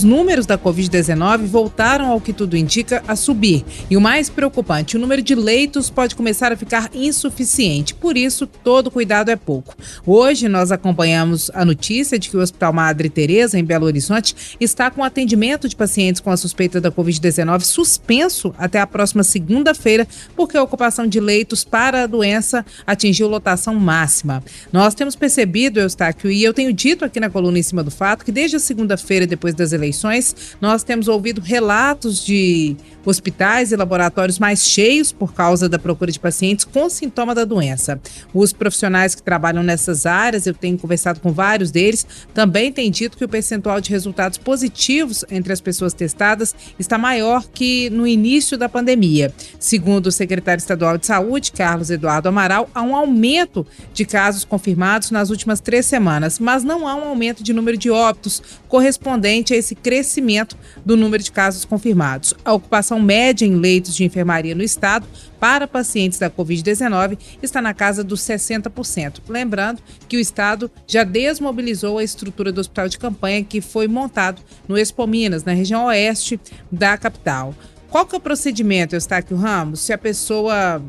Os números da Covid-19 voltaram, ao que tudo indica, a subir. E o mais preocupante, o número de leitos pode começar a ficar insuficiente. Por isso, todo cuidado é pouco. Hoje, nós acompanhamos a notícia de que o Hospital Madre Teresa em Belo Horizonte, está com atendimento de pacientes com a suspeita da Covid-19 suspenso até a próxima segunda-feira, porque a ocupação de leitos para a doença atingiu lotação máxima. Nós temos percebido, Eustáquio, e eu tenho dito aqui na coluna em cima do fato, que desde a segunda-feira, depois das eleições, eleições, nós temos ouvido relatos de hospitais e laboratórios mais cheios por causa da procura de pacientes com sintoma da doença. Os profissionais que trabalham nessas áreas, eu tenho conversado com vários deles, também têm dito que o percentual de resultados positivos entre as pessoas testadas está maior que no início da pandemia. Segundo o secretário estadual de saúde, Carlos Eduardo Amaral, há um aumento de casos confirmados nas últimas três semanas, mas não há um aumento de número de óbitos correspondente a esse crescimento do número de casos confirmados. A ocupação ocupação média em leitos de enfermaria no estado para pacientes da Covid-19 está na casa dos 60%. Lembrando que o estado já desmobilizou a estrutura do hospital de campanha que foi montado no Expo Minas, na região oeste da capital. Qual que é o procedimento, Eustáquio Ramos, se a pessoa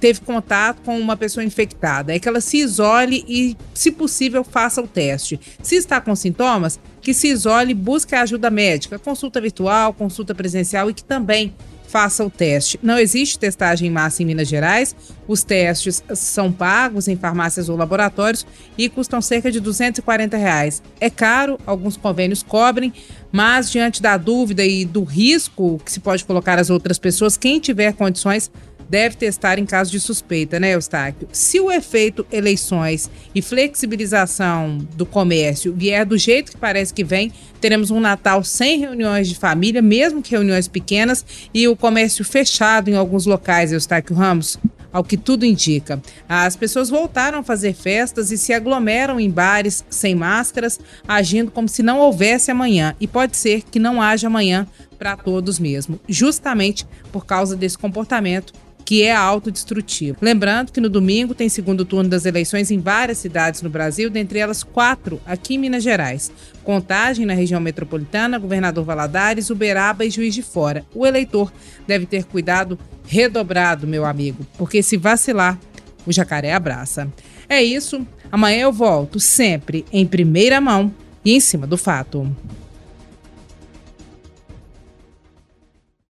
teve contato com uma pessoa infectada? É que ela se isole e, se possível, faça o teste. Se está com sintomas, que se isole, busque a ajuda médica, consulta virtual, consulta presencial e que também faça o teste. Não existe testagem em massa em Minas Gerais. Os testes são pagos em farmácias ou laboratórios e custam cerca de 240 reais. É caro, alguns convênios cobrem, mas diante da dúvida e do risco que se pode colocar às outras pessoas, quem tiver condições deve testar em caso de suspeita, né, Eustáquio? Se o efeito eleições e flexibilização do comércio vier do jeito que parece que vem, teremos um Natal sem reuniões de família, mesmo que reuniões pequenas, e o comércio fechado em alguns locais, Eustáquio Ramos ao que tudo indica. As pessoas voltaram a fazer festas e se aglomeram em bares sem máscaras, agindo como se não houvesse amanhã. E pode ser que não haja amanhã para todos mesmo, justamente por causa desse comportamento que é autodestrutivo. Lembrando que no domingo tem segundo turno das eleições em várias cidades no Brasil, dentre elas quatro aqui em Minas Gerais. Contagem na região metropolitana, Governador Valadares, Uberaba e Juiz de Fora. O eleitor deve ter cuidado redobrado, meu amigo, porque se vacilar, o jacaré abraça. É isso. Amanhã eu volto sempre em primeira mão e em cima do fato.